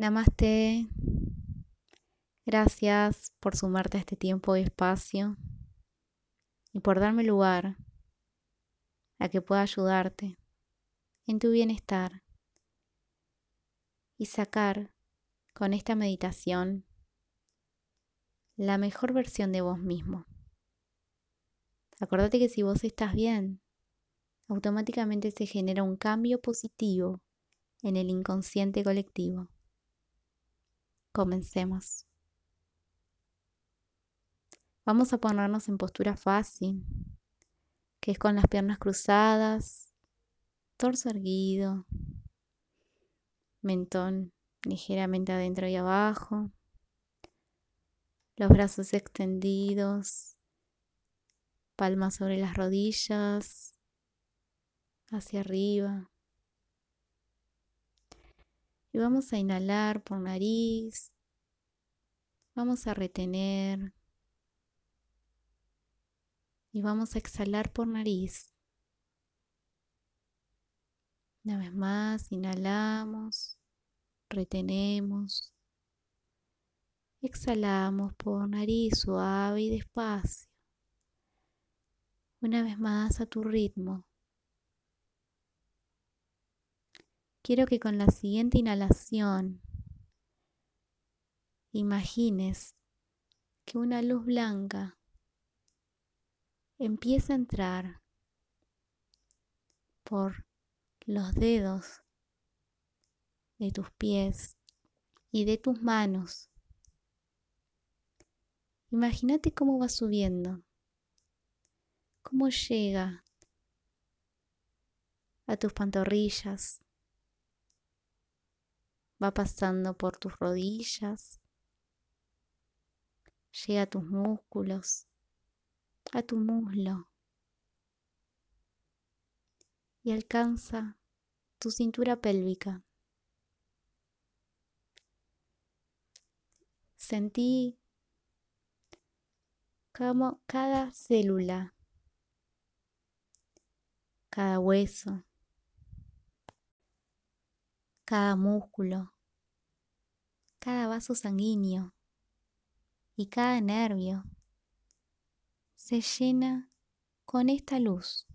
Namaste. Gracias por sumarte a este tiempo y espacio y por darme lugar a que pueda ayudarte en tu bienestar y sacar con esta meditación la mejor versión de vos mismo. Acordate que si vos estás bien, automáticamente se genera un cambio positivo en el inconsciente colectivo. Comencemos. Vamos a ponernos en postura fácil, que es con las piernas cruzadas, torso erguido, mentón ligeramente adentro y abajo, los brazos extendidos, palmas sobre las rodillas, hacia arriba. Y vamos a inhalar por nariz. Vamos a retener. Y vamos a exhalar por nariz. Una vez más, inhalamos, retenemos. Exhalamos por nariz suave y despacio. Una vez más a tu ritmo. Quiero que con la siguiente inhalación imagines que una luz blanca empieza a entrar por los dedos de tus pies y de tus manos. Imagínate cómo va subiendo, cómo llega a tus pantorrillas, va pasando por tus rodillas, llega a tus músculos, a tu muslo y alcanza tu cintura pélvica. Sentí como cada célula, cada hueso, cada músculo, cada vaso sanguíneo y cada nervio se llena con esta luz.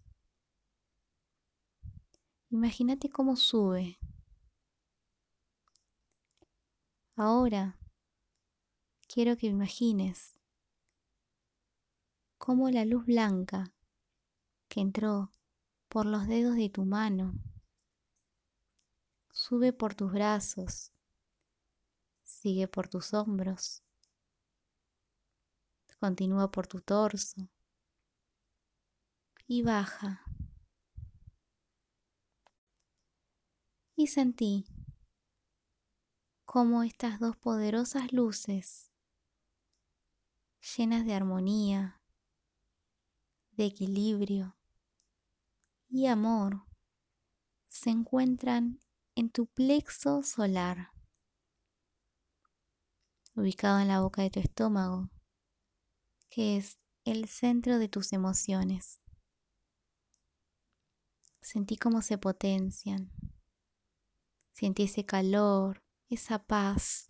Imagínate cómo sube. Ahora quiero que imagines cómo la luz blanca que entró por los dedos de tu mano Sube por tus brazos, sigue por tus hombros, continúa por tu torso y baja. Y sentí cómo estas dos poderosas luces, llenas de armonía, de equilibrio y amor, se encuentran en tu plexo solar, ubicado en la boca de tu estómago, que es el centro de tus emociones. Sentí cómo se potencian. Sentí ese calor, esa paz,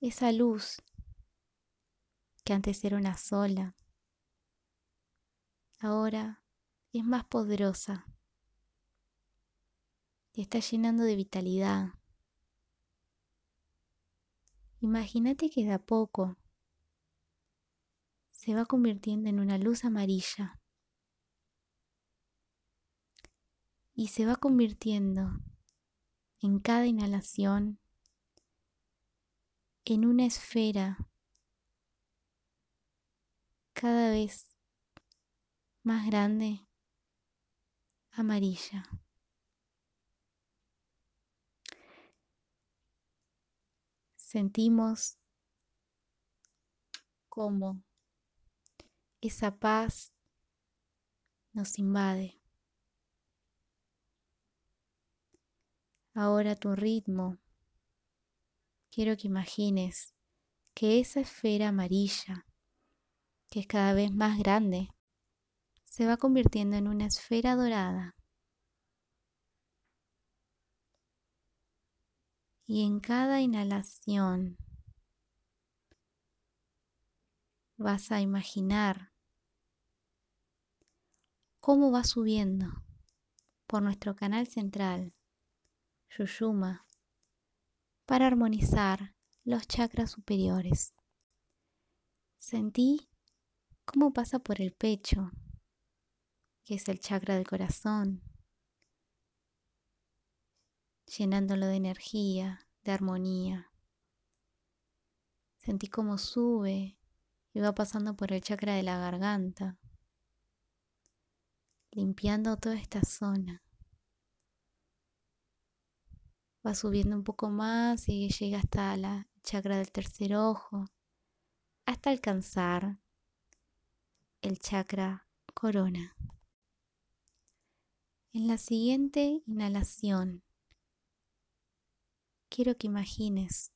esa luz que antes era una sola. Ahora es más poderosa. Te está llenando de vitalidad. Imagínate que de a poco se va convirtiendo en una luz amarilla y se va convirtiendo en cada inhalación en una esfera cada vez más grande amarilla. Sentimos como esa paz nos invade. Ahora tu ritmo. Quiero que imagines que esa esfera amarilla, que es cada vez más grande, se va convirtiendo en una esfera dorada. Y en cada inhalación vas a imaginar cómo va subiendo por nuestro canal central, Yuyuma, para armonizar los chakras superiores. Sentí cómo pasa por el pecho, que es el chakra del corazón, llenándolo de energía, de armonía. Sentí cómo sube y va pasando por el chakra de la garganta, limpiando toda esta zona. Va subiendo un poco más y llega hasta la chakra del tercer ojo, hasta alcanzar el chakra corona. En la siguiente inhalación, quiero que imagines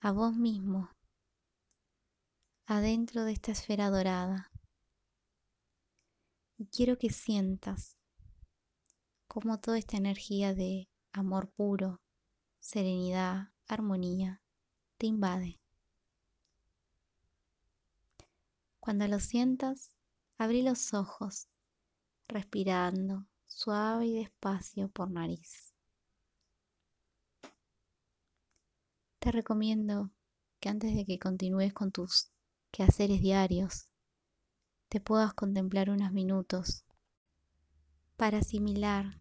a vos mismo adentro de esta esfera dorada. Y quiero que sientas cómo toda esta energía de amor puro, serenidad, armonía, te invade. Cuando lo sientas, abrí los ojos, respirando suave y despacio por nariz. Te recomiendo que antes de que continúes con tus quehaceres diarios, te puedas contemplar unos minutos para asimilar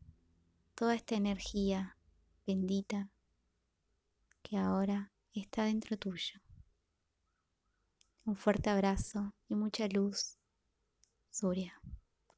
toda esta energía bendita que ahora está dentro tuyo. Un fuerte abrazo y mucha luz, Surya.